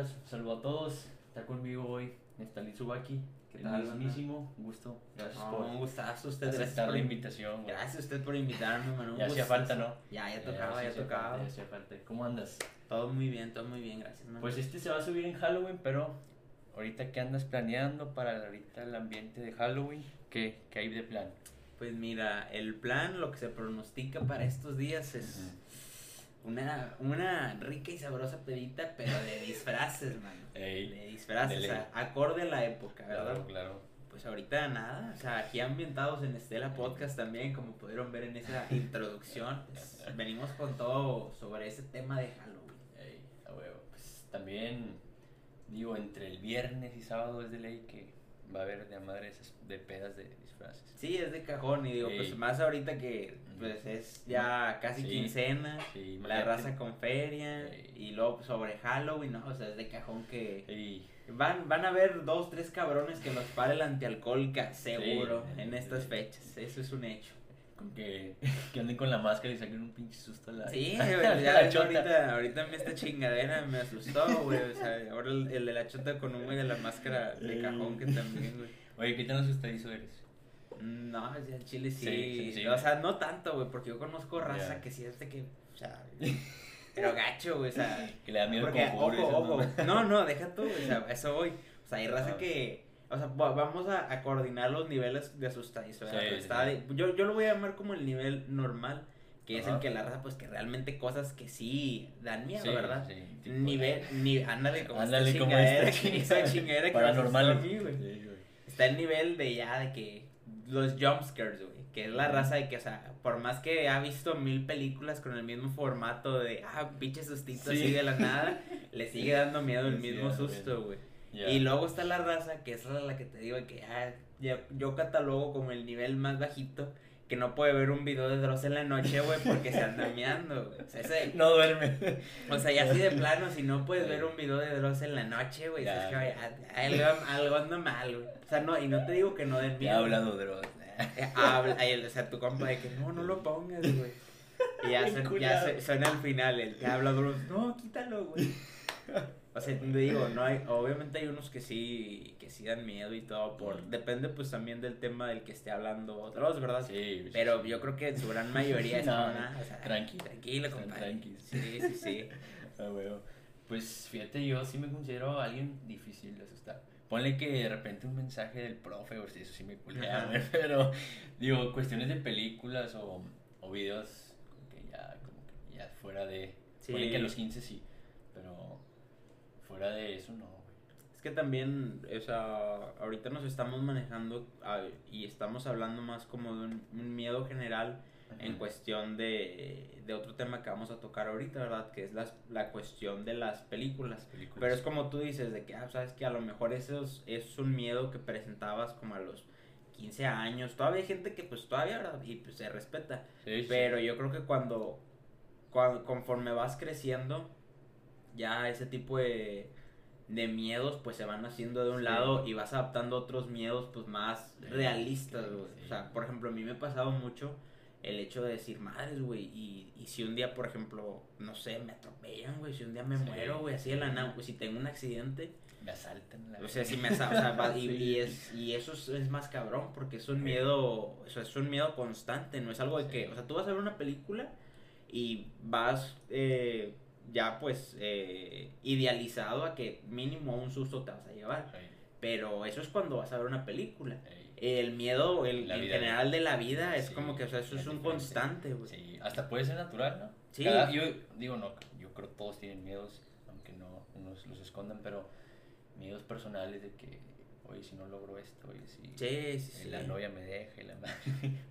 andas? Saludo a todos. Está conmigo hoy Nestalí Subaki. ¿Qué tal, mismísimo. Un gusto. Gracias No, por un gustazo usted. Aceptar por, la invitación. güey. gracias a usted por invitarme, mano. un Ya hacía falta, ¿no? Ya, ya tocaba, ya hacía tocaba. ya hacía falta. ¿Cómo andas? Todo muy bien, todo muy bien, gracias, mano. Pues este se va a subir en Halloween, pero ahorita que andas planeando para ahorita el ambiente de Halloween, ¿qué, qué hay de plan? Pues mira, el plan, lo que se pronostica para estos días es una, una rica y sabrosa pedita, pero de disfraces, mano. Ey, De disfraces, o sea, acorde a la época, ¿verdad? claro, claro. Pues ahorita nada, o sea, aquí ambientados en Estela Podcast también, como pudieron ver en esa introducción, pues, venimos con todo sobre ese tema de Halloween. Ey, a huevo. Pues también, digo, entre el viernes y sábado es de ley que va a haber de madre esas de pedas de disfraces. Sí, es de cajón y digo, pues más ahorita que pues es ya casi Sí. quincena, Sí, la raza con feria y luego pues, sobre Halloween, ¿no? O sea, es de cajón que van, van a haber dos, tres cabrones que nos pare el antialcohol seguro en estas fechas, eso es un hecho. Con que, que anden con la máscara y saquen un pinche susto a la Sí, güey, ya chota. ahorita, ahorita me esta chingadera me asustó, güey, o sea, ahora el, el de la chota con un güey de la máscara de cajón que también, güey. Oye, ¿qué tan asustadizo eres? No, ya en Chile sí. Sí, sí, sí. O sea, no tanto, güey, porque yo conozco raza que sí es de que, o sea, pero gacho, güey, o sea. Que le da miedo el Porque, conjuro ojo, ojo. No, no, deja tú, güey, o sea, eso voy. O sea, hay raza que, o sea, va- vamos a, a coordinar los niveles de asustadizo. Sí, sí, yo, yo lo voy a llamar como el nivel normal, que es el que la raza, pues, que realmente cosas que sí dan miedo, Sí, ¿verdad? sí, tipo, Nivel, ni, ándale como Ándale esta como chingadera, esta que- esa chingadera que Paranormal. está el nivel de ya de que los jumpscares, güey, que es la raza de que, o sea, por más que ha visto mil películas con el mismo formato de, ah, pinche sustito Sí. así de la nada, le sigue dando miedo el mismo susto, güey. Ya. Y luego está la raza, que es la, que te digo que ah, ya- yo catalogo como el nivel más bajito, que no puede ver un video de Dross en la noche, güey, porque se anda meando, güey. O sea, ese- No duerme. o sea, ya así de plano, si no puedes ver un video de Dross en la noche, güey, Ya, es que, a- algo, algo anda mal, güey. O sea, no, y no te digo que no den Ya miedo. de drogas. Eh, habla, o sea, tu compa de que no, no lo pongas, güey. Y ya, ya suena al final, el que habla Dross, no, quítalo, güey. O sea, te digo, no hay, obviamente hay unos que sí, que sí dan miedo y todo, por, depende pues también del tema del que esté hablando Dross, ¿verdad? Sí, Pero yo creo que en su gran mayoría es No, como, "Nah, o sea, tranqui. tranquilo, compadre. tranquis. Sí, sí, sí. Ah, huevo. Pues fíjate, yo sí me considero alguien difícil de asustar. Ponle que de repente un mensaje del profe, o si eso sí me culea, pero digo, cuestiones de películas o, o videos como que ya, como que ya fuera de... Sí. Ponle que a los 15 sí, fuera de eso no, güey. Es que también, o sea, ahorita nos estamos manejando ah, y estamos hablando más como de un, un miedo general en Ujú. cuestión de, de otro tema que vamos a tocar ahorita, ¿verdad? Que es las, la cuestión de las películas. Películas. Pero es como tú dices, de que, ah, sabes que a lo mejor eso es, un miedo que presentabas como a los 15 años. Todavía hay gente que pues todavía, ¿verdad? Y pues se respeta. Sí, sí. Pero yo creo que cuando, cuando conforme vas creciendo, ya ese tipo de, de miedos pues se van haciendo de un Sí. lado y vas adaptando otros miedos pues más Sí, realistas, güey. sí. O sea, por ejemplo, a mí me ha pasado mucho el hecho de decir, madres, güey, y, y si un día, por ejemplo, no sé, me atropellan, güey, si un día me muero, güey, así de la nada, pues si tengo un accidente, Me asaltan la o sea, si me asa- o sea, y, y es, y eso es, es más cabrón, porque es un miedo, o sea, es un miedo constante, no es algo de que, o sea, tú vas a ver una película y vas eh, ya pues eh, idealizado a que mínimo un susto te vas a llevar, pero eso es cuando vas a ver una película. El miedo el, en general de la vida es Sí, como que, o sea, eso es es un constante, güey. Sí, hasta puede ser natural, ¿no? Sí. Cada- yo digo, no, yo creo que todos tienen miedos, aunque no unos los escondan, pero miedos personales de que, oye, si no logro esto, oye, si Sí, sí, la novia me deja y la madre.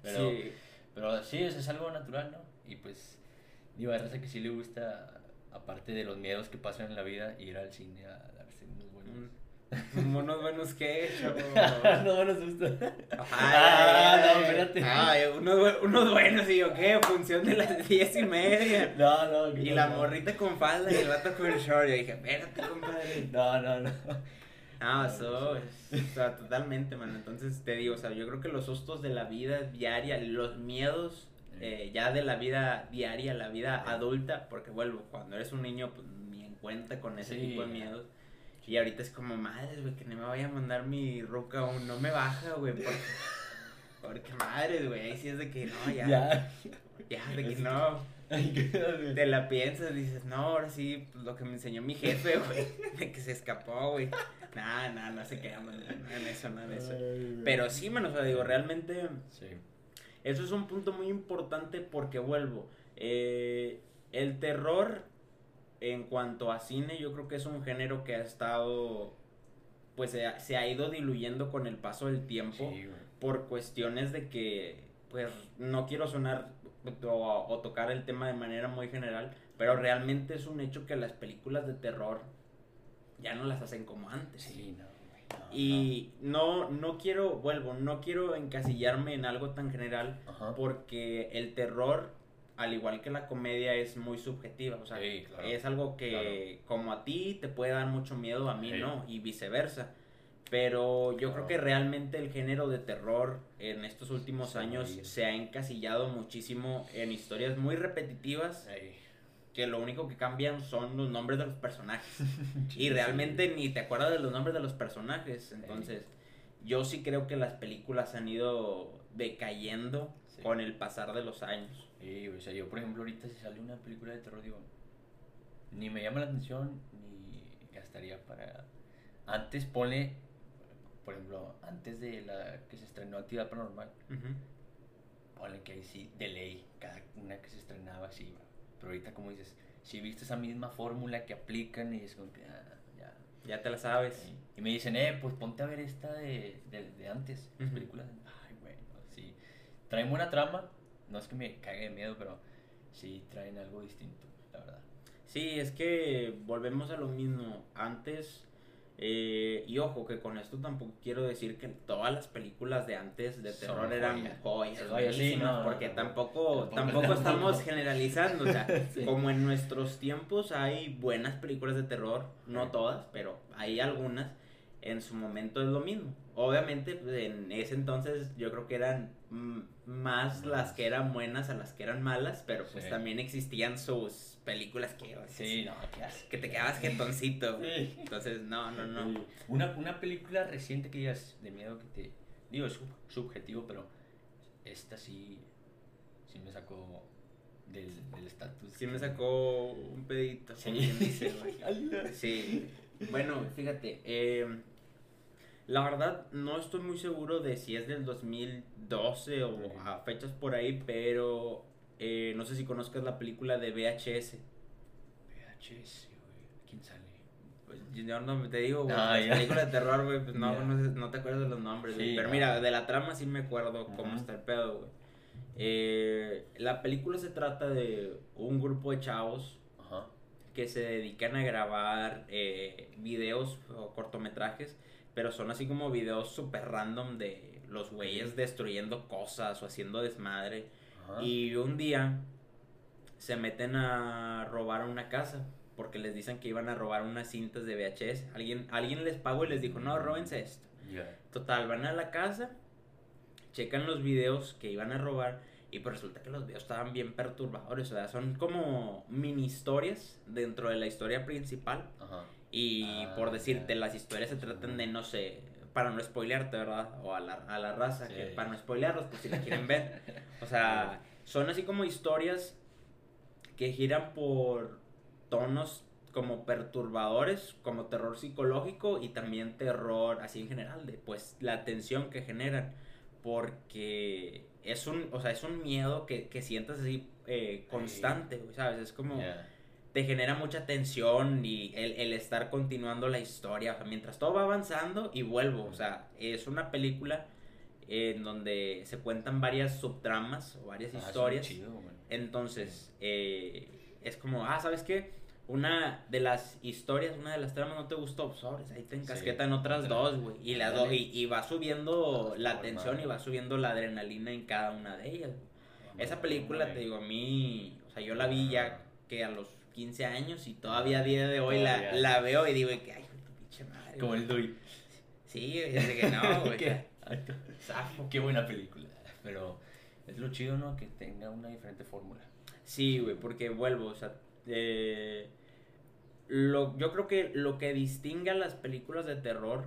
Pero pero sí, eso es algo natural, ¿no? Y pues, digo, hay raza que sí le gusta, aparte de los miedos que pasan en la vida, ir al cine a darse unos buenos... Mm, Unos buenos que, no, buenos sustos. Ay, Ah, no, espérate. Ay, unos, bu- unos buenos, y yo, ¿qué? Función de las diez y media. No, no. Y no, la no. morrita con falda y el vato con el short. Yo dije, espérate, compadre. No, no, no. No, eso es, o sea, totalmente, mano. Entonces te digo, o sea, yo creo que los sustos de la vida diaria, los miedos eh, ya de la vida diaria, la vida adulta, porque vuelvo, cuando eres un niño, pues ni en cuenta con ese tipo de miedos. Y ahorita es como, madres, güey, que no me vaya a mandar mi roca aún, no me baja, güey, porque, porque madres, güey, ahí sí es de que no, ya, ya, Ya. de que no, te la piensas, dices, no, ahora sí, pues lo que me enseñó mi jefe, güey, de que se escapó, güey, nada, nada, no se queda, mano, nada en eso, nada en eso. Pero sí, mano, o sea, digo, realmente... Sí. Eso es un punto muy importante porque vuelvo. eh, el terror en cuanto a cine, yo creo que es un género que ha estado, pues se ha, se ha ido diluyendo con el paso del tiempo Sí, por cuestiones de que, pues no quiero sonar o, o tocar el tema de manera muy general, pero realmente es un hecho que las películas de terror ya no las hacen como antes. Sí, no, Y no, no quiero, vuelvo, no quiero encasillarme en algo tan general. Ajá. porque el terror, al igual que la comedia, es muy subjetiva. O sea, claro. es algo que como a ti te puede dar mucho miedo, a mí no, y viceversa. Pero yo Claro. creo que realmente el género de terror en estos últimos años se ha encasillado muchísimo en historias muy repetitivas. Que lo único que cambian son los nombres de los personajes. Y realmente ni te acuerdas de los nombres de los personajes. Entonces, yo sí creo que las películas han ido decayendo Sí. con el pasar de los años. Sí, o sea, yo por ejemplo ahorita si sale una película de terror digo, ni me llama la atención ni gastaría para... Antes pone, por ejemplo, antes de la que se estrenó Actividad Paranormal, ponle que ahí sí, de ley, cada una que se estrenaba así, pero ahorita como dices, si viste esa misma fórmula que aplican y es como que, ah, ya, Ya te la sabes. Sí. Y me dicen, eh, pues ponte a ver esta de, de, de antes, las Ujú. películas. Ay, bueno, sí. Traen buena trama, no es que me cague de miedo, pero sí traen algo distinto, la verdad. Sí, es que volvemos a lo mismo. Antes, eh, y ojo, que con esto tampoco quiero decir que todas las películas de antes de Son terror eran joya. joyas, Joya, sí, no, porque no, tampoco, tampoco, estamos generalizando. O sea, Sí. como en nuestros tiempos hay buenas películas de terror, no todas, pero hay algunas. En su momento es lo mismo. Obviamente, en ese entonces yo creo que eran más las que eran buenas a las que eran malas, pero pues Sí. también existían sus películas que, Sí, no, que te quedabas. Sí. Entonces, no, no, no. Una, una película reciente que digas de miedo que te... Digo, es sub- subjetivo, pero esta sí, sí me sacó del del estatus. Sí me sacó un pedito, Sí. dice. Sí. Bueno, fíjate, eh, la verdad no estoy muy seguro de si es del 2012 o a fechas por ahí, pero eh, no sé si conozcas la película de VHS. VHS, güey. ¿Quién sale? Pues yo no te digo, güey, Ah, películas de terror, güey, pues no, conoces- no te acuerdas de los nombres, güey. Pero mira, de la trama sí me acuerdo cómo está el pedo, güey. Eh, la película se trata de un grupo de chavos. Que se dedican a grabar eh, videos o cortometrajes, pero son así como videos super random de los güeyes destruyendo cosas o haciendo desmadre. Ajá. Y un día se meten a robar una casa porque les dicen que iban a robar unas cintas de VHS. Alguien, alguien les pagó y les dijo, no, róbense esto. Total, van a la casa, checan los videos que iban a robar y pues resulta que los videos estaban bien perturbadores. O sea, son como mini historias dentro de la historia principal. Ajá. Y Ah, por decirte, las historias se tratan de, no sé, para no spoilearte, ¿verdad? O a la, a la raza, Sí. que para no spoilearlos, pues si la quieren ver. O sea, son así como historias que giran por tonos como perturbadores, como terror psicológico y también terror así en general, de pues la tensión que generan. Porque es un, o sea, es un miedo que, que sientas así eh, constante, ¿sabes? Es como te genera mucha tensión y el, el estar continuando la historia, o sea, mientras todo va avanzando y vuelvo, o sea, es una película en donde se cuentan varias subtramas o varias Ah, historias, chido, entonces eh, es como, ah, ¿sabes qué? Una de las historias, una de las tramas no te gustó, pues, sobres, ahí te encasquetan otras otra. dos, güey, y, las dos y, y va subiendo la tensión y va subiendo la adrenalina en cada una de ellas, güey. Esa película, te digo, a mí, o sea, yo la vi ya que a los 15 años y todavía a día de hoy la, la veo y digo que, ay, tu pinche madre. Como güey". el Dui. Sí, desde que no, güey. Qué-. Qué buena película. Pero es lo chido, ¿no? Que tenga una diferente fórmula. Sí, güey, porque vuelvo, o sea, eh, lo, yo creo que lo que distingue a las películas de terror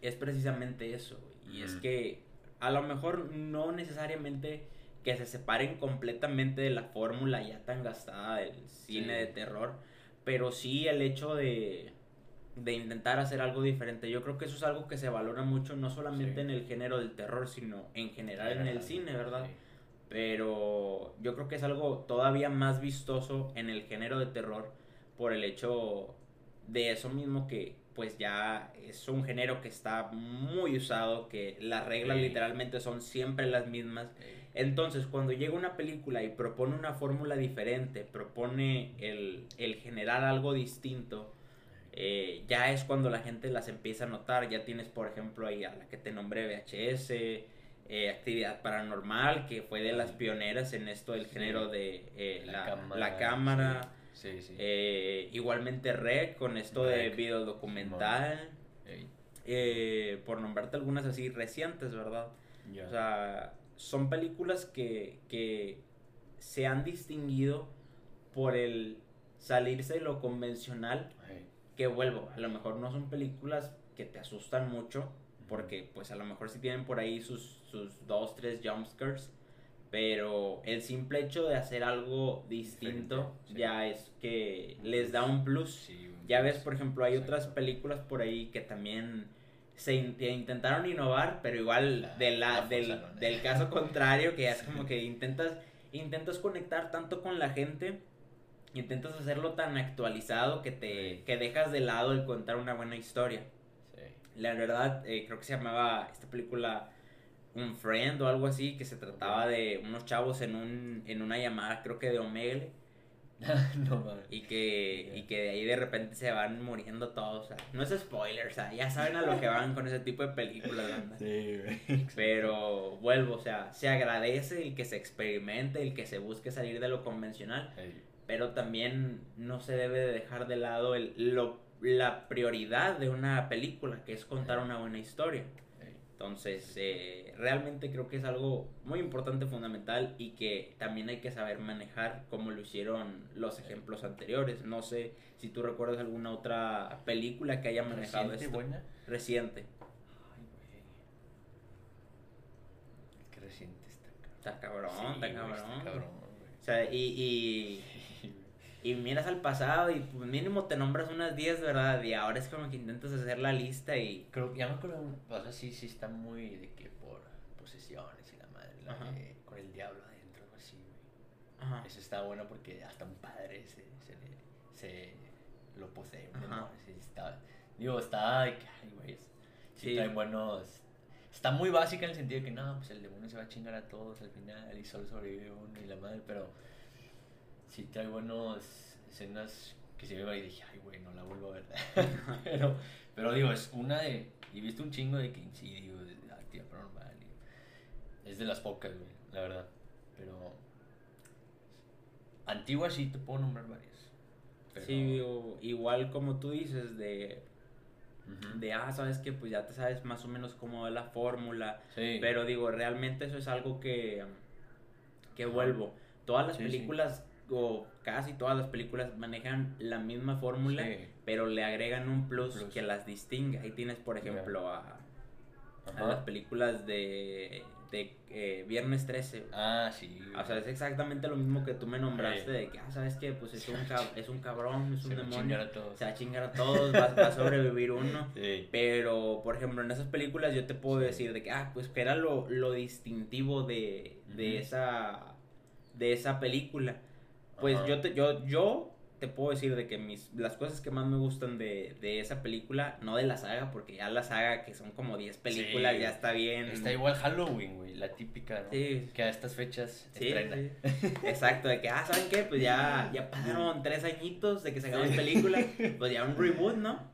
es precisamente eso. Y es que a lo mejor no necesariamente que se separen completamente de la fórmula ya tan gastada del cine de terror, pero sí el hecho de, de intentar hacer algo diferente. Yo creo que eso es algo que se valora mucho, no solamente en el género del terror, sino en general en el cine, ¿verdad? Pero yo creo que es algo todavía más vistoso en el género de terror por el hecho de eso mismo que pues ya es un género que está muy usado, que las reglas literalmente son siempre las mismas. Entonces, cuando llega una película y propone una fórmula diferente, propone el, el generar algo distinto, eh, ya es cuando la gente las empieza a notar. Ya tienes, por ejemplo, ahí a la que te nombré VHS, eh, Actividad Paranormal, que fue de las pioneras en esto del género de eh, la, cámara. Igualmente Rec, con esto de video documental. por nombrarte algunas así recientes, ¿verdad? O sea, son películas que, que se han distinguido por el salirse de lo convencional que vuelvo, a lo mejor no son películas que te asustan mucho, porque pues a lo mejor sí tienen por ahí sus, sus dos, tres jumpscares, pero el simple hecho de hacer algo distinto ya es que les da un plus. ya ves, por ejemplo, hay otras películas por ahí que también se intentaron innovar, pero igual de la, del, del caso contrario, que es como que intentas, intentas conectar tanto con la gente intentas hacerlo tan actualizado que te que dejas de lado el contar una buena historia. La verdad, eh, creo que se llamaba esta película Un Friend o algo así, que se trataba de unos chavos en, un, en una llamada, creo que de Omegle. no, y que y que de ahí de repente se van muriendo todos. no es spoiler, o sea, ya saben a lo que van con ese tipo de películas, Sí, Pero vuelvo, o sea, se agradece el que se experimente, el que se busque salir de lo convencional pero también no se debe de dejar de lado el, lo, la prioridad de una película, que es contar una buena historia. Entonces, eh, realmente creo que es algo muy importante, fundamental y que también hay que saber manejar como lo hicieron los ejemplos anteriores. No sé si tú recuerdas alguna otra película que haya manejado ¿Reciente, buena? Reciente. Ay, güey. Qué reciente está. Está cabrón, está cabrón. O sea, y, y miras al pasado y pues mínimo te nombras unas 10, ¿verdad? Y ahora es como que intentas hacer la lista y... Creo que ya me acuerdo, o sea, sí, sí está muy de que por posesiones y la madre, la de, con el diablo adentro, algo así, güey. Ajá. Eso está bueno porque hasta un padre se, se, se lo posee, ¿no? Sí, está, digo, está, ay, güey, sí, buenos... Está muy básica en el sentido de que no, pues el demonio se va a chingar a todos al final y solo sobrevive uno y la madre, pero sí trae buenas escenas que se ve y dije, ay, güey, no la vuelvo a ver. pero, pero digo, es una de. Y viste un chingo de que incidio, de actividad paranormal. es de las pocas, güey, la verdad. Pero. Antiguas sí te puedo nombrar varias. Sí, igual como tú dices, de. De, ah, sabes que pues ya te sabes más o menos cómo es la fórmula. Pero digo, realmente eso es algo que. que vuelvo. Todas las películas o casi todas las películas manejan la misma fórmula, pero le agregan un plus, que las distingue. Ahí tienes, por ejemplo, a, las películas de, de eh, Viernes 13. Ah, sí. O sea, es exactamente lo mismo que tú me nombraste, de que, ah, ¿sabes qué? Pues es un, es un cabrón, es un demonio. Se va a chingar a todos, va, a sobrevivir uno. Pero, por ejemplo, en esas películas yo te puedo decir de que, ah, pues que era lo, lo distintivo de, de, esa, de esa película pues yo, te, yo, yo te puedo decir de que mis, las cosas que más me gustan de, de esa película, no de la saga, porque ya la saga que son como 10 películas, ya está bien. Está igual Halloween, güey, la típica, ¿no? Sí. Que a estas fechas sí, Exacto, de que, ah, ¿saben qué? Pues ya, ya pasaron tres añitos de que se acabó la película, pues ya un reboot, ¿no?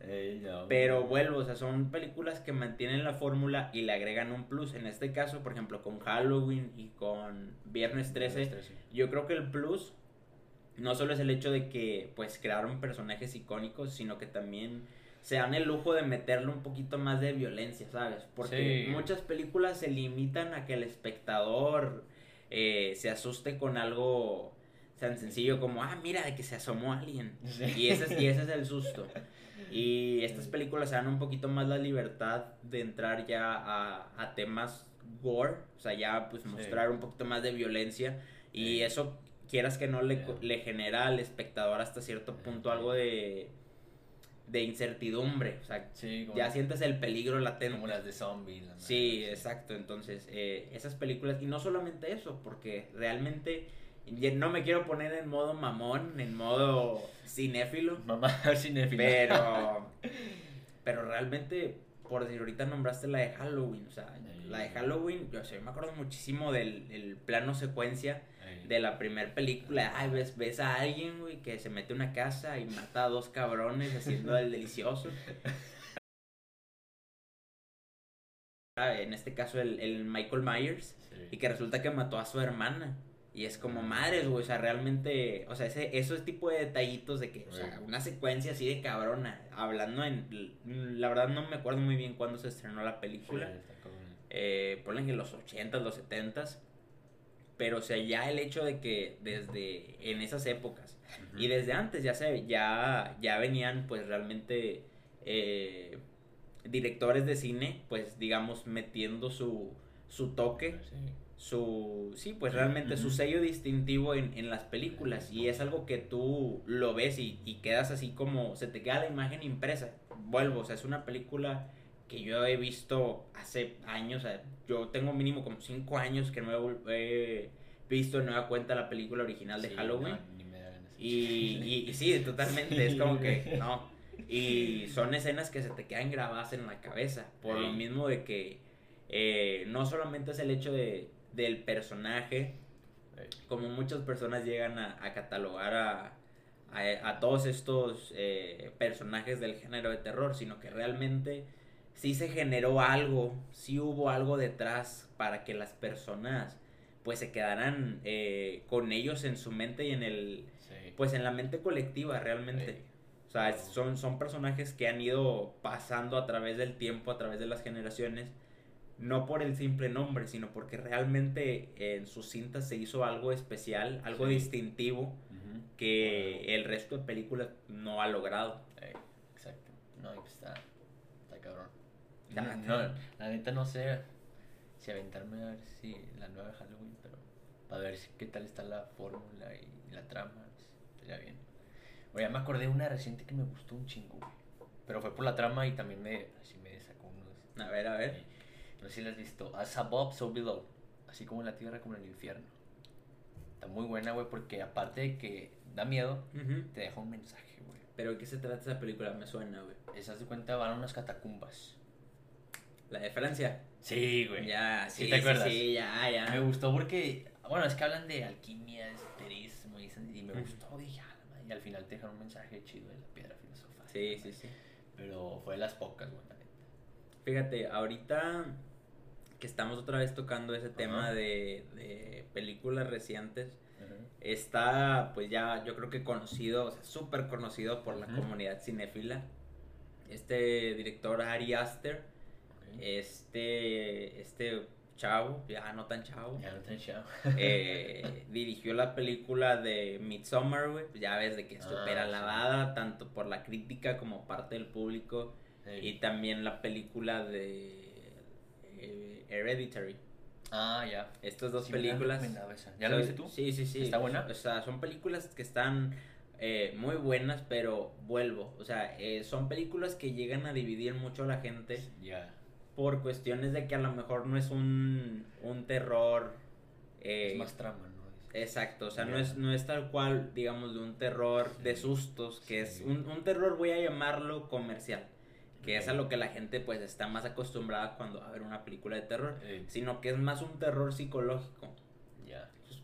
Pero vuelvo, o sea, son películas que mantienen la fórmula y le agregan un plus. En este caso, por ejemplo, con Halloween y con Viernes 13. Viernes 13. yo creo que el plus no solo es el hecho de que pues crearon personajes icónicos, sino que también se dan el lujo de meterle un poquito más de violencia, ¿sabes? Porque muchas películas se limitan a que el espectador eh, se asuste con algo tan sencillo como, ah, mira, de que se asomó alguien. Sí. Y, ese es, y ese es el susto. Y estas películas se dan un poquito más la libertad de entrar ya a, a temas gore, o sea, ya pues Sí. mostrar un poquito más de violencia. Y eso, quieras que no, le, le genera al espectador hasta cierto punto algo de, de incertidumbre. O sea, Sí, ya sientes el peligro latente. como las de zombies. Sí, exacto. Entonces, eh, esas películas, y no solamente eso, porque realmente no me quiero poner en modo mamón, en modo cinéfilo, Mamá cinéfila. pero, pero realmente, por decir, ahorita nombraste la de Halloween, o sea, Sí. la de Halloween, yo, sé, me acuerdo muchísimo del el plano secuencia. De la primera película. Ay, ves, ves a alguien, güey, que se mete a una casa y mata a dos cabrones haciendo el delicioso. Ah, En este caso, el, el Michael Myers. Sí. Y que resulta que mató a su hermana. Y es como madres, güey. O sea, realmente. O sea, ese, esos tipo de detallitos de que. O sea, una secuencia así de cabrona. Hablando en. La verdad no me acuerdo muy bien cuándo se estrenó la película. Sí. Eh, ponle que en los 80s, los 70s. Pero, o sea, ya el hecho de que desde en esas épocas y desde antes ya se ya, ya venían, pues realmente eh, directores de cine, pues digamos, metiendo su, su toque Sí. su sí pues realmente su sello distintivo en, en las películas. Y es algo que tú lo ves y, y quedas así como se te queda la imagen impresa. Vuelvo o sea es una película que yo he visto hace años o sea, yo tengo mínimo como cinco años que no he, visto de nueva cuenta la película original de Sí, Halloween no, ni me da ganas. y, y, y sí, totalmente, es como que no. Y son escenas que se te quedan grabadas en la cabeza, por lo mismo de que eh, no solamente es el hecho de, del personaje, como muchas personas llegan a, a catalogar a, a, a todos estos eh, personajes del género de terror, sino que realmente sí se generó algo, sí hubo algo detrás para que las personas pues se quedaran eh, con ellos en su mente y en el Sí. pues en la mente colectiva realmente. O sea, son, son personajes que han ido pasando a través del tiempo, a través de las generaciones, no por el simple nombre, sino porque realmente en sus cintas se hizo algo especial, algo Sí. distintivo que el resto de películas no ha logrado. Ey, exacto. No, pues está, está cabrón. No, la neta no sé si aventarme a ver si la nueva de Halloween, pero para ver si- qué tal está la fórmula y la trama, estaría bien. Oye, ya me acordé de una reciente que me gustó un chingo, güey. Pero fue por la trama y también me, así me sacó unos... A ver, a ver. No sé si la has visto. As above, so below. Así como en la tierra, como en el infierno. Está muy buena, güey, porque aparte de que da miedo, te deja un mensaje, güey. Pero ¿de qué se trata esa película? Me suena, güey. De cuenta van a unas catacumbas. La de Francia. Sí, güey. Ya, ¿Sí sí, te acuerdas? sí, ya, ya. Me gustó porque, bueno, es que hablan de alquimia, esoterismo y, y me gustó. Dije, ah, y al final te dejan un mensaje chido de la piedra filosofal. Sí, sí, sí. Pero fue de las pocas, güey, la neta. Fíjate, ahorita que estamos otra vez tocando ese tema de, de películas recientes, está pues ya yo creo que conocido, o sea, súper conocido por la comunidad cinéfila. Este director Ari Aster. Este, este chavo, ya no tan chavo, Ya no te echado. eh, dirigió la película de Midsommar, güey, ya ves de que es Ah, súper sí. alabada, tanto por la crítica como parte del público. Y también la película de eh, Hereditary. Ah, ya. Estas dos Sí películas. ¿Ya son- viste tú? Sí, sí, sí. ¿Está buena? O sea, son películas que están eh, muy buenas, pero vuelvo. O sea, son películas que llegan a dividir mucho a la gente Ya. Por cuestiones de que a lo mejor no es un, un terror. eh, es más trama, ¿no? Exacto, o sea, no es, no es tal cual, digamos, de un terror de sustos, que es un, un terror, voy a llamarlo comercial, que es a lo que la gente pues está más acostumbrada cuando va a ver una película de terror, sino que es más un terror psicológico.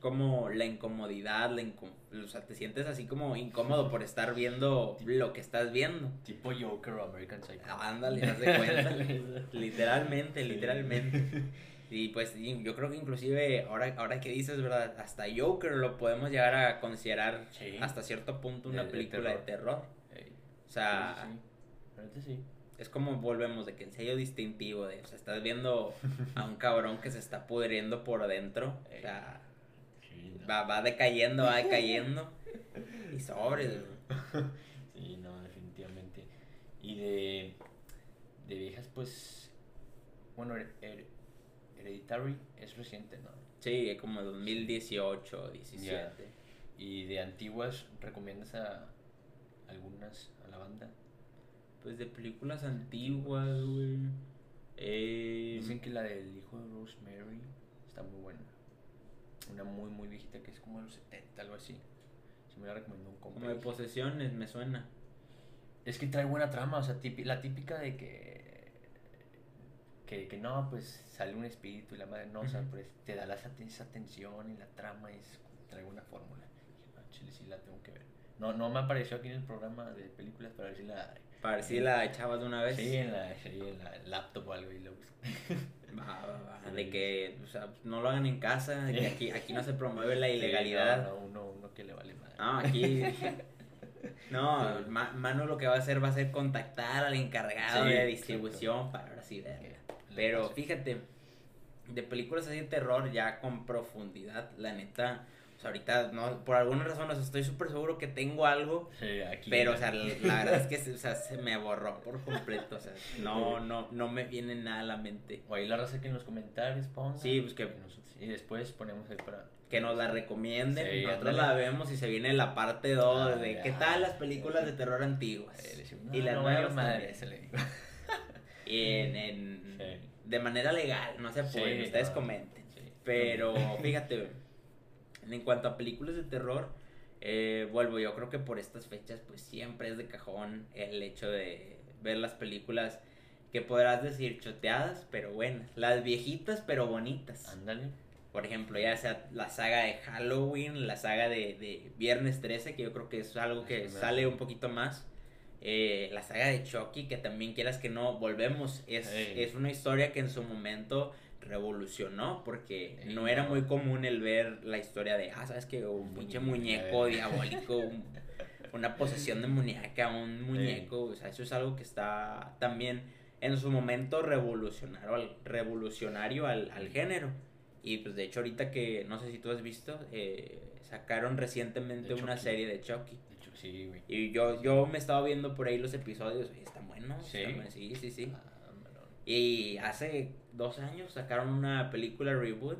Como la incomodidad, la incom- o sea, te sientes así como incómodo por estar viendo lo que estás viendo. Tipo Joker o American Psycho. Ándale, haz de cuenta. literalmente, literalmente. Y pues yo creo que inclusive ahora, ahora que dices, ¿verdad? Hasta Joker lo podemos llegar a considerar Sí. hasta cierto punto una De- de película de terror. Ey, O sea, sí, sí, es como volvemos de que el sello distintivo de, o sea, estás viendo a un cabrón que se está pudriendo por dentro. O sea. Va, va decayendo, va decayendo. Y sobre, güey. Sí, no, definitivamente. Y de, de viejas, pues, bueno, Her- Her- Hereditary es reciente, ¿no? Sí, como 2018, 17. Y de antiguas, ¿recomiendas a algunas a la banda? Pues de películas antiguas, güey. Eh, Dicen que la del hijo de Rosemary está muy buena. Una muy, muy viejita que es como de los 70, algo así. Se me la recomendó un compa. como de y posesiones, me suena. Es que trae buena trama, o sea, típi- la típica de que, que. que no, pues sale un espíritu y la madre no, o sea, pues te da la, esa, tensión y la trama es. trae una fórmula. Dije, "Ah, chile, sí la tengo que ver. No, no me apareció aquí en el programa de películas para ver si la. Para ver si la echabas de una vez. Sí, en la, sí, en la laptop o algo y lo busco. De que, o sea, no lo hagan en casa, de que aquí, aquí no se promueve la ilegalidad. no, no, uno, uno que le vale madre. No, aquí. No, Sí. Ma- Manu lo que va a hacer va a ser contactar al encargado Sí, de exacto. distribución para ahora sí verla. Pero fíjate, de películas así de terror ya con profundidad, la neta. O sea, ahorita, no, por alguna razón, o sea, estoy súper seguro que tengo algo. Sí, aquí. Pero, o sea, la, la verdad es que se, o sea, se me borró por completo. O sea, no, no, no me viene nada a la mente. O ahí la raza que en los comentarios ponga. Sí, pues que- y nosotros- y después ponemos ahí para. Que nos la recomienden. Sí, nosotros ándale. la vemos y se viene la parte 2 Ah, de ya. qué tal las películas de terror antiguas. Eh, y "No, las no nuevas madre, se le digo. Y en, en- Sí. de manera legal, no se puede, Sí, ustedes no, comenten. Pero fíjate, en cuanto a películas de terror, eh, vuelvo, yo creo que por estas fechas, pues siempre es de cajón el hecho de ver las películas que podrás decir choteadas, pero buenas. Las viejitas, pero bonitas. Ándale. Por ejemplo, ya sea la saga de Halloween, la saga de, de Viernes 13, que yo creo que es algo que sale un poquito más. Eh, la saga de Chucky, que también quieras que no, volvemos. Es, es una historia que en su momento revolucionó, porque no era muy común el ver la historia de, ah, sabes que un pinche muñeco diabólico, un- una posesión de muñeca, un muñeco, o sea, eso es algo que está también en su momento revolucionario al, revolucionario al, al género. Y pues de hecho ahorita que, no sé si tú has visto, eh, sacaron recientemente De una Chucky. serie de Chucky. De sí, güey. Y yo, yo me estaba viendo por ahí los episodios, y están buenos. ¿Sí? están buenos, sí, sí, sí. Ah. Y hace dos años sacaron una película reboot.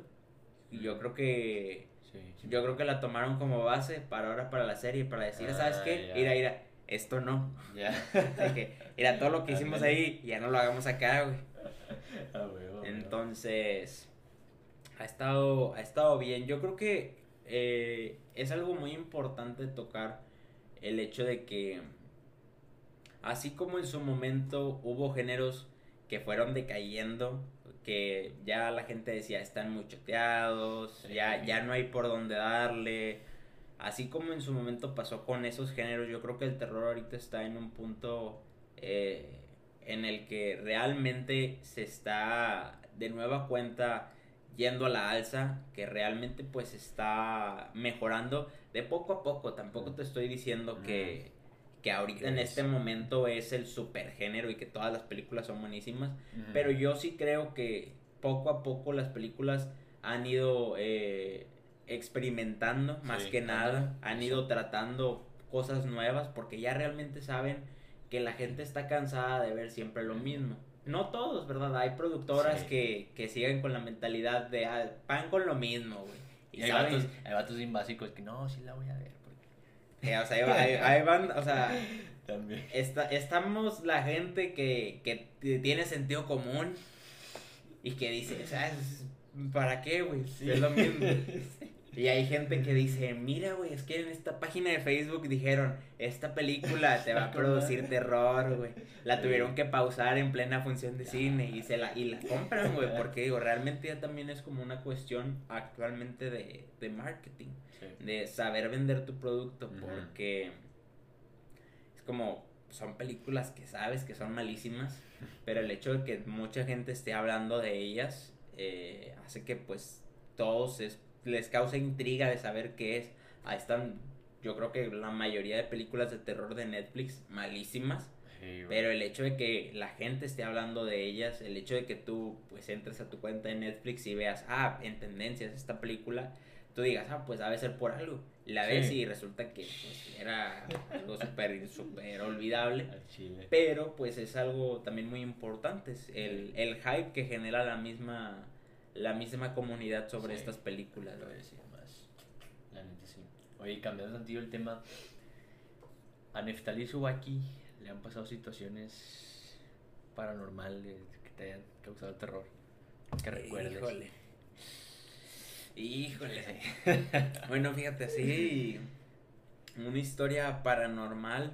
Y yo creo que Sí, sí. yo creo que la tomaron como base para ahora para la serie, para decir, Ah, ¿sabes qué? ya. Mira, mira, esto no. Ya. De que, mira, todo lo que hicimos ahí, ya no lo hagamos acá, güey. Ah, güey, güey. Entonces, ha estado, ha estado bien. Yo creo que eh, es algo muy importante tocar el hecho de que, así como en su momento hubo géneros que fueron decayendo, que ya la gente decía están muy choteados, Sí. ya, ya no hay por dónde darle. Así como en su momento pasó con esos géneros, yo creo que el terror ahorita está en un punto eh, en el que realmente se está de nueva cuenta yendo a la alza, que realmente pues está mejorando de poco a poco. Tampoco te estoy diciendo que, que ahorita en Es- este momento es el supergénero y que todas las películas son buenísimas. Pero yo sí creo que poco a poco las películas han ido eh, experimentando más Sí, que nada, han ido tratando cosas nuevas porque ya realmente saben que la gente está cansada de ver siempre lo mismo. No todos, ¿verdad? Hay productoras Sí. que, que siguen con la mentalidad de ah, pan con lo mismo, güey. Y Y hay vatos, hay vatos bien básicos que no, sí la voy a ver. Que, o sea, ahí, va- ahí- ahí van, o sea, También. Está, estamos la gente que, que tiene sentido común y que dice, ¿sabes? ¿Para qué, güey? Es lo mismo. Y hay gente que dice, mira, güey, es que en esta página de Facebook dijeron, esta película te va a producir terror, güey. La tuvieron que pausar en plena función de cine y se la, y la compran, güey, porque digo, realmente ya también es como una cuestión actualmente de, de marketing Sí. de saber vender tu producto porque es como son películas que sabes que son malísimas pero el hecho de que mucha gente esté hablando de ellas eh, hace que pues todos es- les cause intriga de saber qué es ahí están yo creo que la mayoría de películas de terror de Netflix malísimas Sí, pero el hecho de que la gente esté hablando de ellas, el hecho de que tú pues entres a tu cuenta de Netflix y veas, ah, en tendencias esta película, tú digas, ah, pues debe ser por algo. La ves Sí. y resulta que pues, era algo súper súper olvidable. Pero pues es algo también muy importante, es el, el hype que genera la misma, la misma comunidad sobre Sí. estas películas. Lo decir más. La neta sí. Oye, cambiando sentido el tema. A Neftali Subaki le han pasado situaciones paranormales que te hayan causado terror. Que recuerdes. Híjole. Híjole. bueno, fíjate, así una historia paranormal,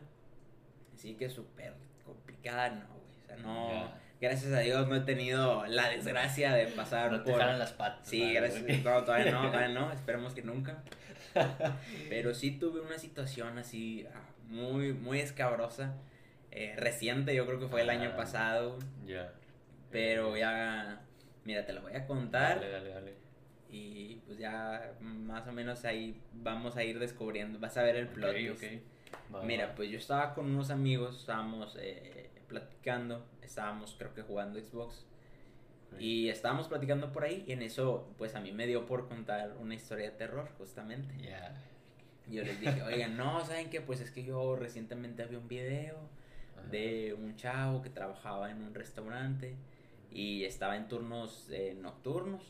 así que súper complicada, no, güey. O sea, no. Gracias a Dios no he tenido la desgracia de pasar No te por... jalan las patas. Sí, ¿verdad, gracias. güey? No, todavía no, todavía no, esperemos que nunca. Pero sí tuve una situación así ah, muy, muy escabrosa. eh, reciente, yo creo que fue el año Ah. pasado. Ya. Pero ya, mira, te lo voy a contar. Dale, dale, dale. Y pues ya más o menos ahí vamos a ir descubriendo. Vas a ver el plot. Ok, twist. ok. Va, Mira, pues yo estaba con unos amigos, estábamos eh, platicando, estábamos creo que jugando Xbox. Y estábamos platicando por ahí y en eso pues a mí me dio por contar una historia de terror justamente. Ya. Yo les dije, oigan, no, ¿saben qué? Pues es que yo recientemente vi un video de un chavo que trabajaba en un restaurante y estaba en turnos eh, nocturnos.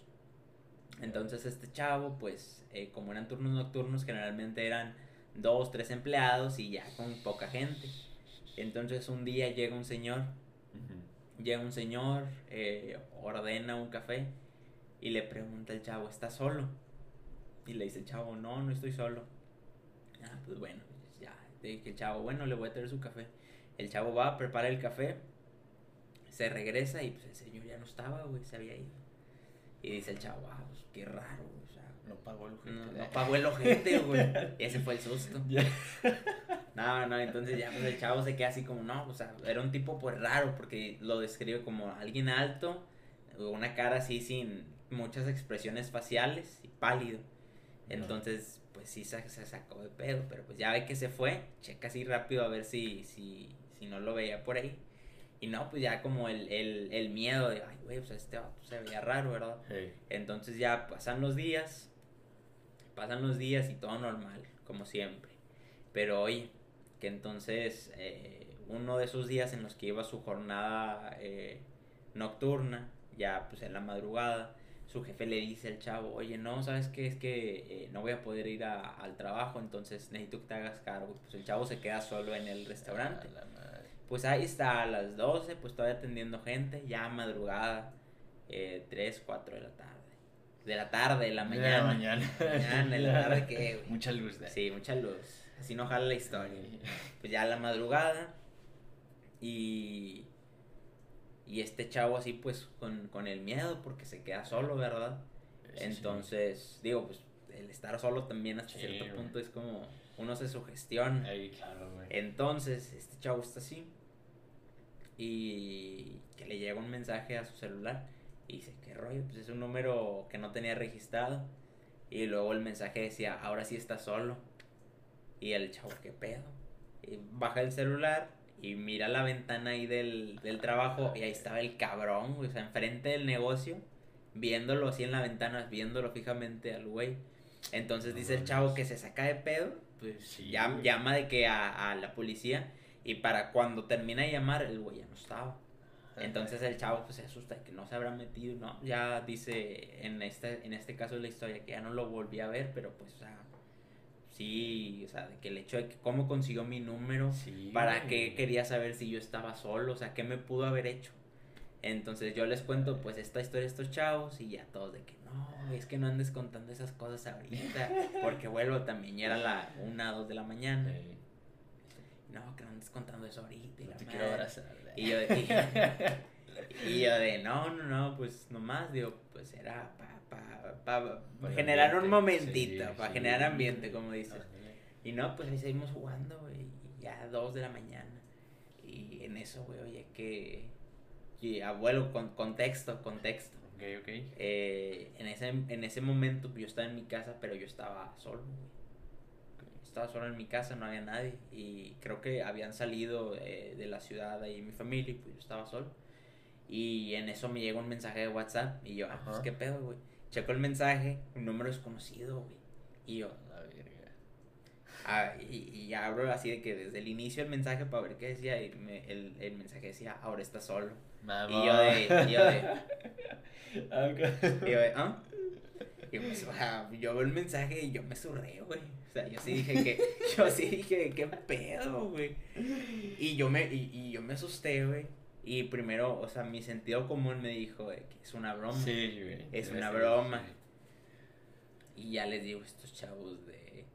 Entonces este chavo, pues eh, como eran turnos nocturnos, generalmente eran dos, tres empleados y ya con poca gente. Entonces un día llega un señor, llega un señor, eh, ordena un café y le pregunta al chavo, ¿estás solo? Y le dice el chavo, no, no estoy solo. Ah, pues bueno, ya, dije el chavo, bueno, le voy a traer su café. El chavo va, prepara el café, se regresa y pues el señor ya no estaba, güey, se había ido. Y dice el chavo, ah, pues qué raro, o sea, No pagó el ojete. no, no pagó el ojete, güey. Y ese fue el susto. No, no, entonces ya pues el chavo se queda así como, no, o sea, era un tipo pues raro porque lo describe como alguien alto, una cara así sin muchas expresiones faciales y pálido. Entonces, pues sí se, se sacó de pedo, pero pues ya ve que se fue, checa así rápido a ver si, si, si no lo veía por ahí. Y no, pues ya como el, el, el miedo de, ay, güey, pues este vato se veía raro, ¿verdad? Hey. Entonces ya pasan los días, pasan los días y todo normal, como siempre. Pero oye, que entonces eh, uno de esos días en los que iba su jornada eh, nocturna, ya pues en la madrugada, su jefe le dice al chavo, oye, no, ¿sabes qué? Es que eh, no voy a poder ir a- al trabajo, entonces necesito que te hagas cargo. Pues el chavo se queda solo en el restaurante. Pues ahí está, a las 12, pues todavía atendiendo gente, ya madrugada, eh, 3, 4 de la tarde. De la tarde, de la De mañana. mañana. Mañana, en la tarde, ¿qué, güey? Mucha luz. de- Sí, mucha luz. Así no jala la historia. Pues ya a la madrugada. Y. Y este chavo así, pues, con, con el miedo, porque se queda solo, ¿verdad? Sí, sí. Entonces, digo, pues, el estar solo también hasta Sí, cierto güey. punto es como. Uno se sugestiona. Ahí, claro, güey. Entonces, este chavo está así. Y que le llega un mensaje a su celular. Y dice, ¿qué rollo? Pues es un número que no tenía registrado. Y luego el mensaje decía, ahora sí está solo. Y el chavo, ¿qué pedo? Y baja el celular y mira la ventana ahí del, del trabajo. Y ahí estaba el cabrón, güey, o sea, enfrente del negocio. Viéndolo así en la ventana, viéndolo fijamente al güey. Entonces No dice el chavo que se saca de pedo Pues sí. Llam- güey. llama de que a, a la policía y para cuando termina de llamar el güey ya no estaba. Entonces el chavo pues se asusta de que no se habrá metido, ¿no? Ya dice en este, en este caso de la historia que ya no lo volví a ver, pero pues, o sea, sí, o sea, de que el hecho de que cómo consiguió mi número, Sí, para güey. qué quería saber si yo estaba solo, o sea, qué me pudo haber hecho. Entonces yo les cuento pues esta historia a estos chavos y ya todos de que no, es que no andes contando esas cosas ahorita, porque vuelvo también ya era la una, dos de la mañana. No, que no andes contando eso ahorita. y no la te madre". quiero abrazar. Y yo, de, y yo de, no, no, no, pues nomás, digo, pues era para pa, pa, Para el generar un momentito, sí, para sí. generar ambiente, como dices. Y no, pues ahí seguimos jugando, güey, ya dos de la mañana. Y en eso, güey, oye, que, y abuelo, con, contexto, contexto. Ok, ok. Eh, en, ese, en ese momento pues, yo estaba en mi casa, pero yo estaba solo, güey. Estaba solo en mi casa, no había nadie. Y creo que habían salido eh, de la ciudad ahí mi familia y pues yo estaba solo. Y en eso me llega un mensaje de WhatsApp y yo, ah, pues qué pedo, güey. Checo el mensaje, un número desconocido, güey. Y yo, La verga. ah, y, y abro así de que desde el inicio el mensaje para ver qué decía, y me- el, el mensaje decía, ahora estás solo. Mamá. Y yo de, y yo de, Ah, y yo de, ¿ah? Y pues, o sea, yo veo el mensaje y yo me surré, güey. O sea, yo sí dije que, yo sí dije, ¿qué pedo, güey? Y yo me, y, y yo me asusté, güey. Y primero, o sea, mi sentido común me dijo que es una broma. Sí, güey. Es una broma. sí. Y ya les digo a estos chavos de,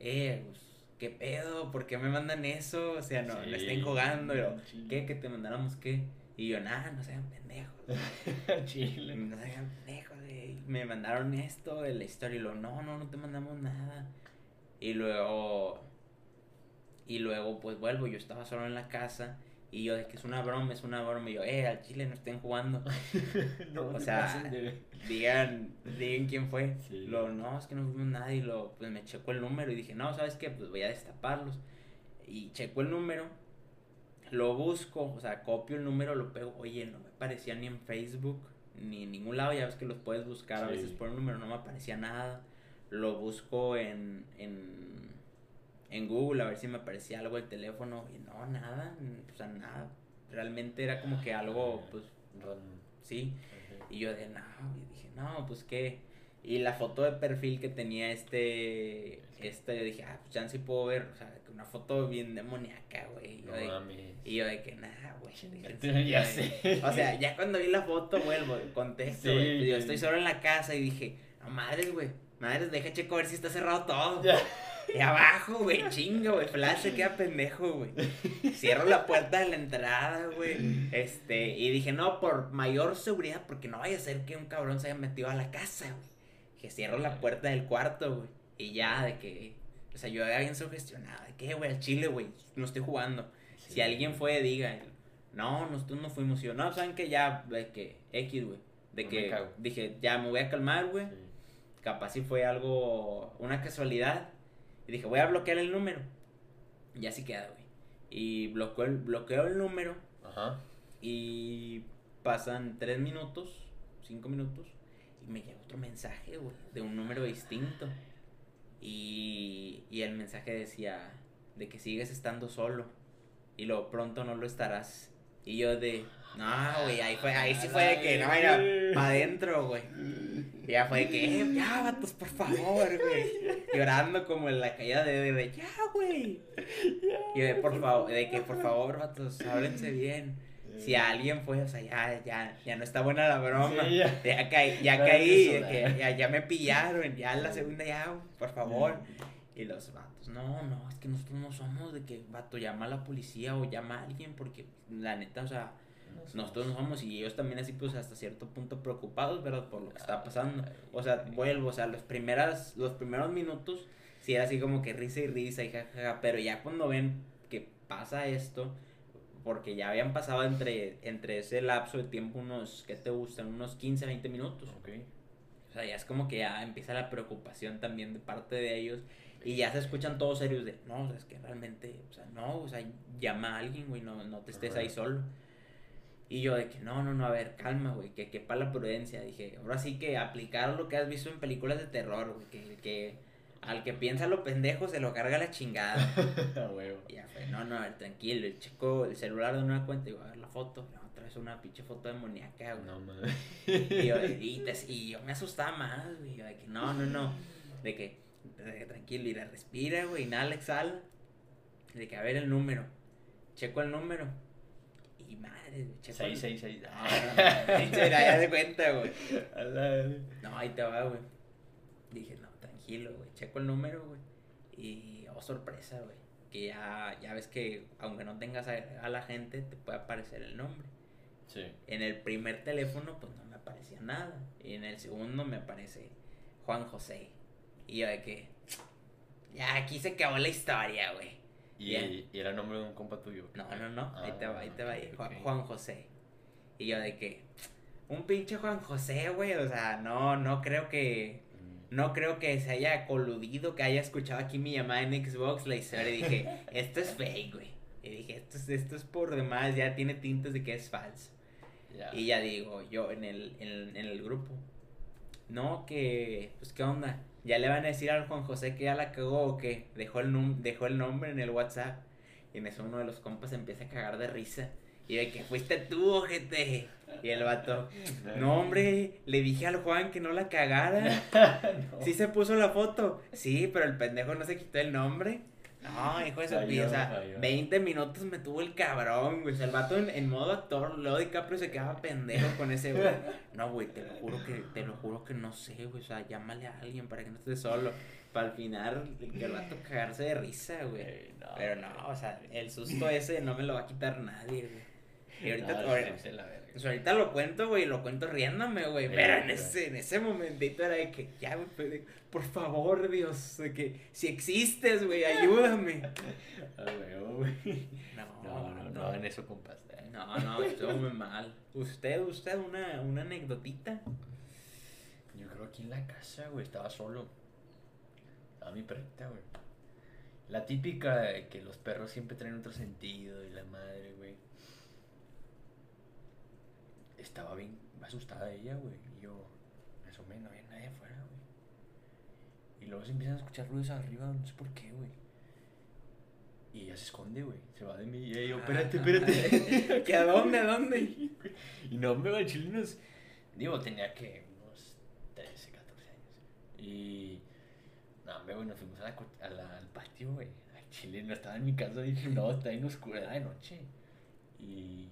eh, pues, ¿qué pedo? ¿Por qué me mandan eso? O sea, no, Sí, estén jugando. Yo. ¿Qué? ¿Que te mandáramos qué? Y yo, nada, no sean pendejos. Chile. No sean pendejos, güey. Me mandaron esto de la historia. Y luego, no, no, no te mandamos nada. Y luego, y luego, pues vuelvo. Yo estaba solo en la casa. Y yo, de que es una broma, es una broma. Y yo, eh, al chile no estén jugando. No, O sea, de- digan, digan quién fue. Sí. Lo, no, es que no fuimos nadie. Lo, pues me checo el número y dije, no, ¿sabes qué? Pues voy a destaparlos. Y checo el número, lo busco, o sea, copio el número, lo pego. Oye, no me aparecía ni en Facebook, ni en ningún lado. Ya ves que los puedes buscar a veces por el número, no me aparecía nada. Lo busco en, en, en Google a ver si me aparecía algo del teléfono. Y no, nada, o sea, nada. Realmente era como que algo, pues, sí. Y yo de, no, y dije, no, pues qué. Y la foto de perfil que tenía este, este, yo dije, ah, pues ya sí puedo ver, o sea, una foto bien demoníaca, güey. Y yo No. Y yo de que, nada, güey. Ya sí, ya güey". sé. O sea, ya cuando vi la foto, vuelvo, contexto, Sí. güey. Yo estoy solo en la casa y dije, no, madres, güey. Madres, deja checo a ver si está cerrado todo. Ya. Y abajo, güey, chinga, güey. Flash se queda pendejo, güey. Cierro la puerta de la entrada, güey. Este, y dije, no, por mayor seguridad, porque no vaya a ser que un cabrón se haya metido a la casa, güey. Que cierro la puerta del cuarto, güey. Y ya, de que. O sea, yo era bien sugestionado. De que, güey, al chile, güey, no estoy jugando. Si alguien fue, diga. No, nosotros no fuimos. Yo, no, saben que ya, de que, X, güey. De No que dije, ya me voy a calmar, güey Sí. capaz si fue algo, una casualidad. Y dije, voy a bloquear el número. Y así queda, güey. Y bloqueo el, bloqueo el número Ajá. y pasan tres minutos, cinco minutos, y me llega otro mensaje, güey, de un número distinto. Y, y el mensaje decía de que sigues estando solo y lo pronto no lo estarás. Y yo de, no, güey, ahí, fue, ahí sí fue de que, no, mira, para adentro, güey. Y ya fue de que, eh, ya, vatos, por favor, güey. Llorando como en la caída de, de, ya, güey. Y de, por favor, de que, por favor, vatos, háblense bien. Si alguien fue, o sea, ya, ya, ya no está buena la broma. Sí, ya. ya. caí, ya No caí, que ya, ya me pillaron, ya la segunda ya, por favor. Y los vatos, no, no, es que nosotros no somos de que, vato, llama a la policía o llama a alguien, porque la neta, o sea, nosotros no somos, y ellos también así, pues, hasta cierto punto preocupados, ¿verdad? Por lo que está pasando. O sea, vuelvo, o sea, los, primeras, los primeros minutos, sí era así como que risa y risa y jajaja, pero ya cuando ven que pasa esto, porque ya habían pasado entre, entre ese lapso de tiempo unos, ¿qué te gustan? Unos 15, 20 minutos. Ok. O sea, ya es como que ya empieza la preocupación también de parte de ellos. Y ya se escuchan todos serios de, no, o sea, es que realmente, o sea, no, o sea, llama a alguien, güey, no, no te estés Ajá. ahí solo. Y yo de que, no, no, no, a ver, calma, güey, que quepa la prudencia. Dije, ahora sí que aplicar lo que has visto en películas de terror, güey, que, que al que piensa lo pendejo se lo carga la chingada. Y ya fue, no, no, a ver, tranquilo, el chico, el celular de una cuenta, y digo, a ver la foto, no, otra vez una pinche foto demoníaca, güey. No mames. Y yo, y, te- y yo me asustaba más, güey. yo De que no, no, no. De que, de que tranquilo, ir a respira, güey. Inhala, exhala. De que a ver el número. Checo el número. Y madre, el- 666. No, no, no, no, ya, ya de cuenta, güey. No, ahí te va, güey. Dije, no, tranquilo, güey. Checo el número, güey. Y, oh, sorpresa, güey. Que ya, ya ves que, aunque no tengas a, a la gente, te puede aparecer el nombre. Sí. En el primer teléfono, pues no me aparecía nada. Y en el segundo me aparece Juan José. Y yo de que. Ya aquí se acabó la historia, güey. Y, y era el nombre de un compa tuyo. No, no, no. Ahí te va, ahí te va. Ah, Juan, José. Y yo de que. Un pinche Juan José, güey. O sea, no, no creo que. Mm. No creo que se haya coludido, que haya escuchado aquí mi llamada en Xbox, la historia. Y dije, esto es fake, güey. Y dije, esto es, esto es por demás, ya tiene tintes de que es falso. Y ya digo, yo en el, en, en el grupo, no, que, pues, ¿qué onda? Ya le van a decir al Juan José que ya la cagó o que dejó el, num dejó el nombre en el WhatsApp. Y en eso uno de los compas empieza a cagar de risa. Y de que fuiste tú, ojete. Y el vato, no hombre, le dije al Juan que no la cagara. No. Sí se puso la foto. Sí, pero el pendejo no se quitó el nombre. No, hijo de su Falló, pi- o sea, falló. 20 minutos me tuvo el cabrón, güey. O sea, el vato en, en modo actor, Leo DiCaprio se quedaba pendejo con ese, güey. No, güey, te lo juro que, te lo juro que no sé, güey. O sea, llámale a alguien para que no estés solo. Para al final, el vato cagarse de risa, güey. Ey, no, Pero no, o sea, el susto ese no me lo va a quitar nadie, güey. Y ahorita, No, ahorita- o sea, lo cuento, güey, lo cuento riéndome, güey. Sí, Pero en ese, en ese momentito era de que, ya, güey, pues, por favor, Dios, de que si existes, güey, ayúdame. Ah, güey. No, No, no, no, en eso compas. eh. No, no, estuvo muy mal. ¿Usted, usted, una, una anécdotita? Yo creo aquí en la casa, güey, estaba solo. Estaba mi perrita, güey. La típica de que los perros siempre traen otro sentido y la madre, güey. Estaba bien asustada ella, güey. Y yo, me asomé, no había nadie afuera, güey. Y luego se empiezan a escuchar ruidos arriba, no sé por qué, güey. Y ella se esconde, güey. Se va de mí. Y yo, espérate, espérate. ¿Que a dónde, a dónde? Y no me va chilenos. Digo, tenía que unos 13, 14 años. Y. No, hombre, güey, nos fuimos a la co- a la- al patio, güey. Ay, Chile, no estaba en mi casa. Dije, no, está en oscuridad de noche. Y.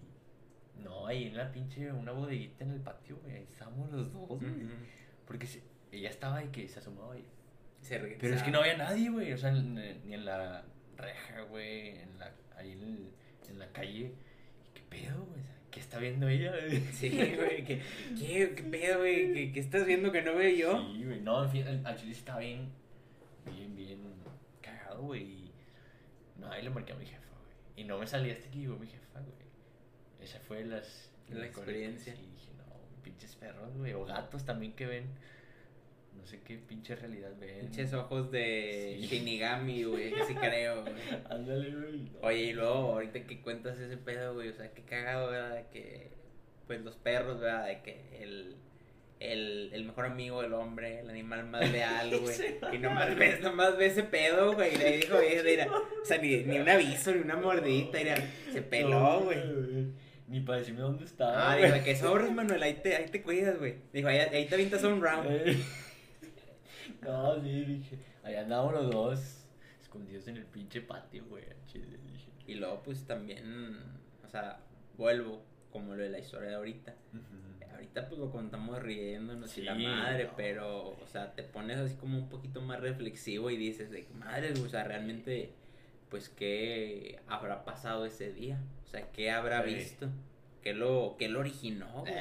No, ahí en la pinche, una bodeguita en el patio, güey. Ahí estábamos los dos, güey. Porque se- ella estaba y que se asomaba ahí. Se regresaba. Pero es que no había nadie, güey. O sea, ni en la reja, güey. En la, ahí en, el- en la calle. ¿Qué pedo, güey? ¿Qué está viendo ella? güey? Sí, güey, ¿qué, qué, qué pedo, güey? ¿Qué, qué estás viendo que no veo yo? Sí, güey. No, en fin, al, chile estaba bien, bien, bien cagado, güey. y No, ahí le marqué a mi jefa, güey. Y no me salía hasta que llegó mi jefa, güey. Esa fue las... La experiencia. Sí, dije, no, pinches perros, güey. O gatos también que ven. No sé qué pinche realidad ven. Pinches ojos de Sí. Shinigami, güey, sí creo, güey. Ándale, güey. Oye, y luego, ahorita que cuentas ese pedo, güey, o sea, qué cagado, ¿verdad? De que, pues, los perros, ¿verdad? De que el, el, el mejor amigo del hombre, el animal más leal, güey. Y nomás ves, nomás ves ese pedo, güey, y le dijo, mira, o sea, ni, ni un aviso, ni una mordidita, mira, se peló, güey. Ni para decirme dónde estaba. Ah, dijo, que sobres, Manuel, ahí te, ahí te cuidas, güey. Dijo, ahí, ahí te avientas un round. No, sí, dije. Allá andábamos los dos escondidos en el pinche patio, güey. al chile, dije. Y luego, pues, también, o sea, vuelvo, como lo de la historia de ahorita. Ahorita pues lo contamos riéndonos y la madre, no. pero, o sea, te pones así como un poquito más reflexivo y dices de madre, o sea, realmente, pues, ¿qué habrá pasado ese día? Sea, ¿qué habrá Sí. visto? ¿Qué lo, qué lo originó? güey?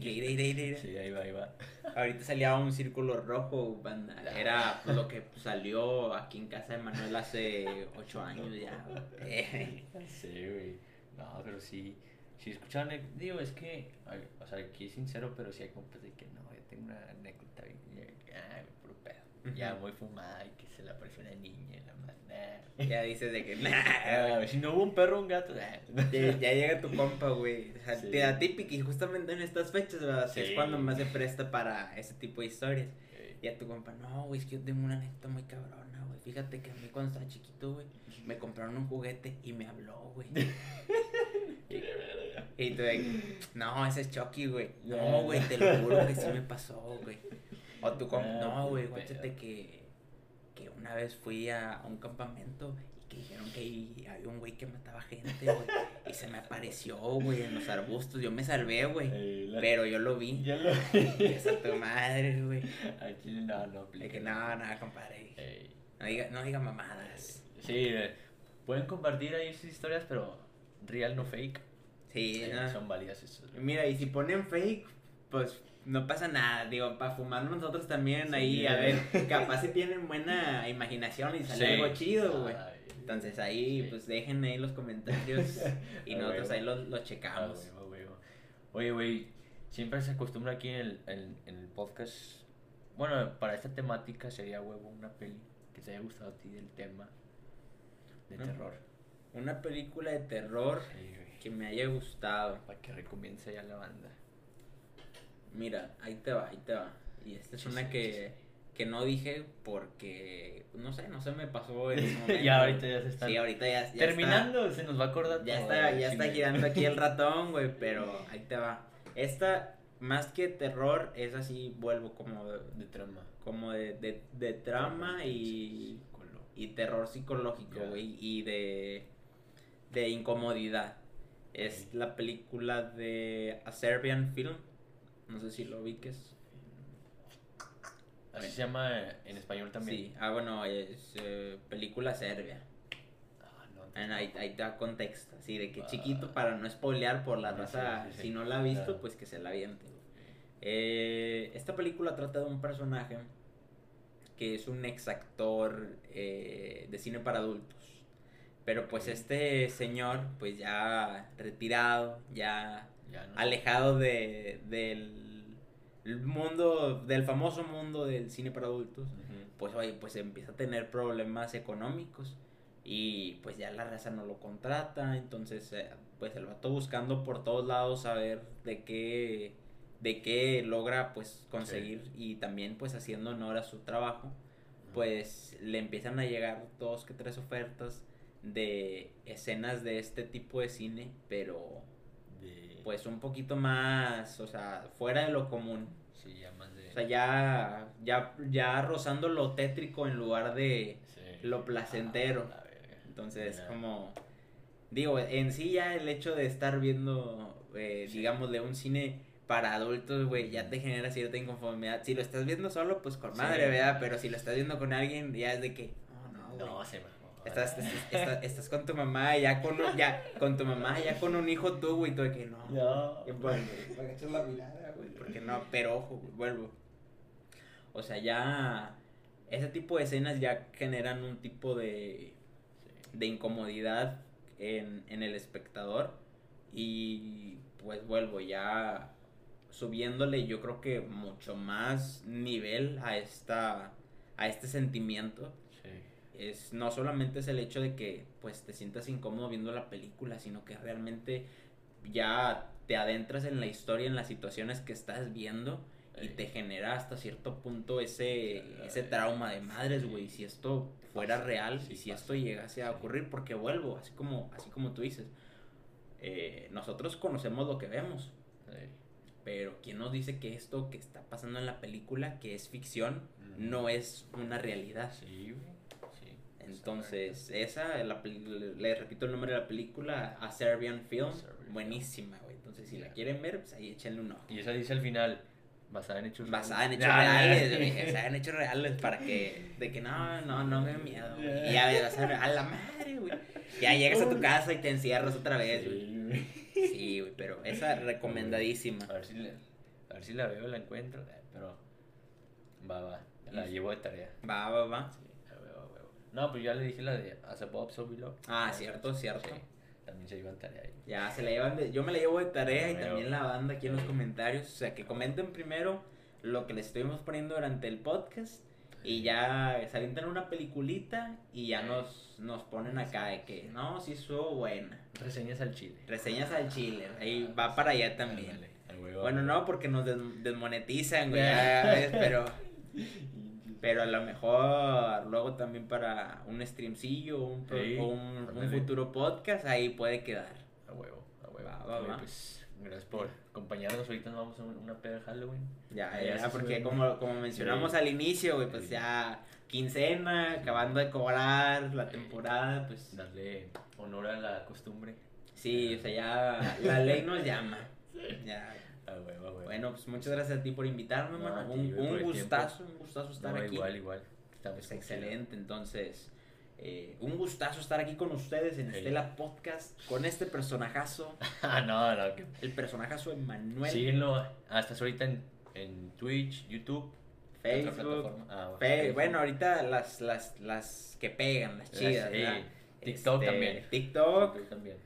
Ira, ira, ira, ira. Sí, ahí va, ahí va. Ahorita salía un círculo rojo, banda. Ah. Era pues, lo que salió aquí en casa de Manuel hace ocho años ya. güey. Eh, Sí, güey. No, pero sí. Si escucharon, el- digo, es que, o sea, aquí es sincero, pero sí hay compas de que no, yo tengo una anécdota bien, ah, puro pedo. Ya muy fumada y que se le apareció una niña, la madre. Ya dices de que, nah. Ah, si no hubo un perro, un gato. nah. Ya, ya llega tu compa, güey. O sea, Sí. te da típica y justamente en estas fechas, es Sí. cuando más se presta para ese tipo de historias. Eh, Y a tu compa, no, güey, es que yo tengo una anécdota muy cabrona, güey. Fíjate que a mí cuando estaba chiquito, güey, me compraron un juguete y me habló, güey. y, y tú no, ese es Chucky, güey. No, güey, te lo juro que sí me pasó, güey. O tu compa, Ah, no, güey, guáchate que, que una vez fui a, a un campamento y que dijeron que ahí había un güey que mataba gente, güey. Y se me apareció, güey, en los arbustos. Yo me salvé, güey. eh, la- Pero yo lo vi. Ya lo Esa tu madre, güey. Aquí no, no aplica. que no, nada, compadre. Eh, No diga, no diga mamadas. Sí, pueden compartir ahí sus historias, pero real no fake. Sí, Eh, no. Son válidas esas. Mira, y si ponen fake, pues no pasa nada. Digo, para fumar nosotros también Sí. ahí, a ver, capaz si tienen buena imaginación y sale Sí. algo chido, güey. Entonces ahí, sí. pues dejen ahí los comentarios y A nosotros huevo. ahí los, los checamos. huevo, huevo. Oye, güey, siempre se acostumbra aquí en el, en, en el podcast. Bueno, para esta temática sería huevo una peli que te haya gustado a ti del tema de ¿No? terror. Una película de terror que me haya gustado. Para que recomience ya la banda. Mira, ahí te va, ahí te va. Y esta es una que, que no dije porque, no sé, no se me pasó en ese momento. ya ahorita ya se están Sí, ahorita ya, ya terminando, se nos va a acordar Ya todo está, ya está girando aquí el ratón, güey, pero ahí te va. Esta, más que terror, es así, vuelvo como de, de trama. como de, de, de trama y, y terror psicológico, güey, y de, de incomodidad. Es la película de A Serbian Film, no sé si lo ubiques. Así se llama en español también. Sí, ah, bueno, es eh, película serbia. Ah, no, En Ahí, ahí te da contexto, así de que Ah. chiquito para no spoilear por la raza, sí, sí, sí. si no la ha visto, Claro. pues que se la aviente. Eh, esta película trata de un personaje que es un ex actor eh, de cine para adultos. Pero pues este señor, pues ya retirado, Ya no alejado de, del el mundo, del famoso mundo del cine para adultos, pues oye, pues empieza a tener problemas económicos y pues ya la raza no lo contrata, entonces eh, pues el vato buscando por todos lados saber de qué de qué logra pues conseguir y también pues haciendo honor a su trabajo, pues le empiezan a llegar dos que tres ofertas de escenas de este tipo de cine, pero. Pues un poquito más, o sea, fuera de lo común. Sí, ya más de... O sea, ya, ya, ya rozando lo tétrico en lugar de Sí. lo placentero. Ah, la verga. Entonces, como, digo, en sí ya el hecho de estar viendo, eh, Sí. digamos, de un cine para adultos, güey, ya te genera cierta inconformidad. Si lo estás viendo solo, pues con Sí. madre, ¿verdad? Pero si lo estás viendo con alguien, ya es de que, no, no, güey. No, se me... Estás, estás, estás- estás con tu mamá, ya con, un- ya, con tu mamá, ya con un hijo tú, güey, tú de que no. No. Que vuelvo, agachas la mirada, güey. Porque no, pero ojo, güey, vuelvo. O sea, ya. Ese tipo de escenas ya generan un tipo de. de incomodidad en, en el espectador. Y pues vuelvo, ya subiéndole, yo creo que mucho más nivel a esta. a este sentimiento. Es no solamente es el hecho de que pues te sientas incómodo viendo la película, sino que realmente ya te adentras en la historia, en las situaciones que estás viendo y te genera hasta cierto punto ese, Sí, ese trauma de madres, sí. güey, si esto fuera real y si esto llegase a ocurrir, porque vuelvo, así como, así como tú dices, eh, nosotros conocemos lo que vemos, pero ¿quién nos dice que esto que está pasando en la película, que es ficción, no es una realidad? Sí, güey. Entonces, esa, la, le repito el nombre de la película, A Serbian Film, Serbian buenísima, güey. Entonces, si la quieren ver, pues ahí échenle un ojo. Y esa dice al final, basada en hechos Basada en hechos reales, ya. güey, basada en hechos reales, para que, de que no, no, no me da miedo, güey. Y ya vas a a la madre, güey. Ya llegas a tu casa y te encierras otra vez, güey. Sí, güey. Pero esa recomendadísima. A ver si, le- a ver si la veo, la encuentro, eh, pero va, va, la llevo de tarea. Va, va, va. Sí, a huevo, a huevo. No, pues ya le dije la de As Above, So Below. Ah, cierto, cierto. Sí, también se lleva en tarea ahí. Ya se la llevan de, yo me la llevo de tarea y también la banda aquí en los comentarios, o sea, que comenten primero lo que les estuvimos poniendo durante el podcast y ya se avientan una peliculita y ya nos, nos ponen acá de que no, sí estuvo buena. Reseñas al chile. Reseñas al chile, ahí va para allá también. Bueno, no, porque nos des- desmonetizan, güey, ya ves, pero, pero a lo mejor luego también para un streamcillo un pro- Sí, o un, futuro podcast, ahí puede quedar. A huevo, a huevo. Va, va, va. Pues, gracias por acompañarnos. Ahorita nos vamos a un- una peda de Halloween. Ya, ya porque como, como mencionamos Sí. al inicio, güey, pues Sí. ya quincena, acabando de cobrar la temporada, pues Darle honor a la costumbre. sí, o sea, ya la ley nos llama. Ya. Bueno, pues muchas gracias a ti por invitarme, No, mano. Un, gustazo, un gustazo estar No, aquí. igual, igual. Estamos Pues excelente, entonces, eh, un gustazo estar aquí con ustedes en Sí. Estela Podcast, con este personajazo, Ah, no, no. Que... el personajazo Emanuel, Síguenlo. Hasta ahorita en, en Twitch, YouTube. ¿qué otra Facebook? Ah, Fe- Facebook. bueno, ahorita las, las, las que pegan, las Las- chidas, ¿verdad? TikTok Este, también. TikTok. TikTok también.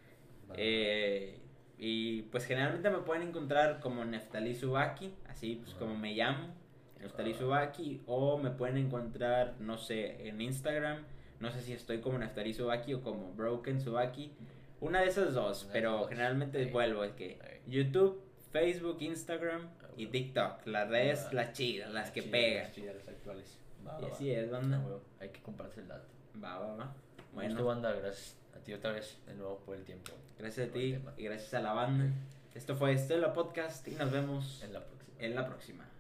Eh, y pues generalmente me pueden encontrar como Neftali Subaki, así pues como me llamo, Neftali Subaki, o me pueden encontrar, no sé, en Instagram, no sé si estoy como Neftali Subaki o como Broken Subaki, una de esas dos, pero generalmente vuelvo, es que YouTube, Facebook, Instagram ah, y TikTok, las redes, ah, las chidas, las que pegan. Las y así es, banda. Ah, Hay que comprarse el dato. Va, va, va. Bueno. banda, gracias a ti otra vez de nuevo por el tiempo. Gracias a ti y gracias a la banda. Esto fue Estela Podcast y nos vemos en la próxima. En la próxima.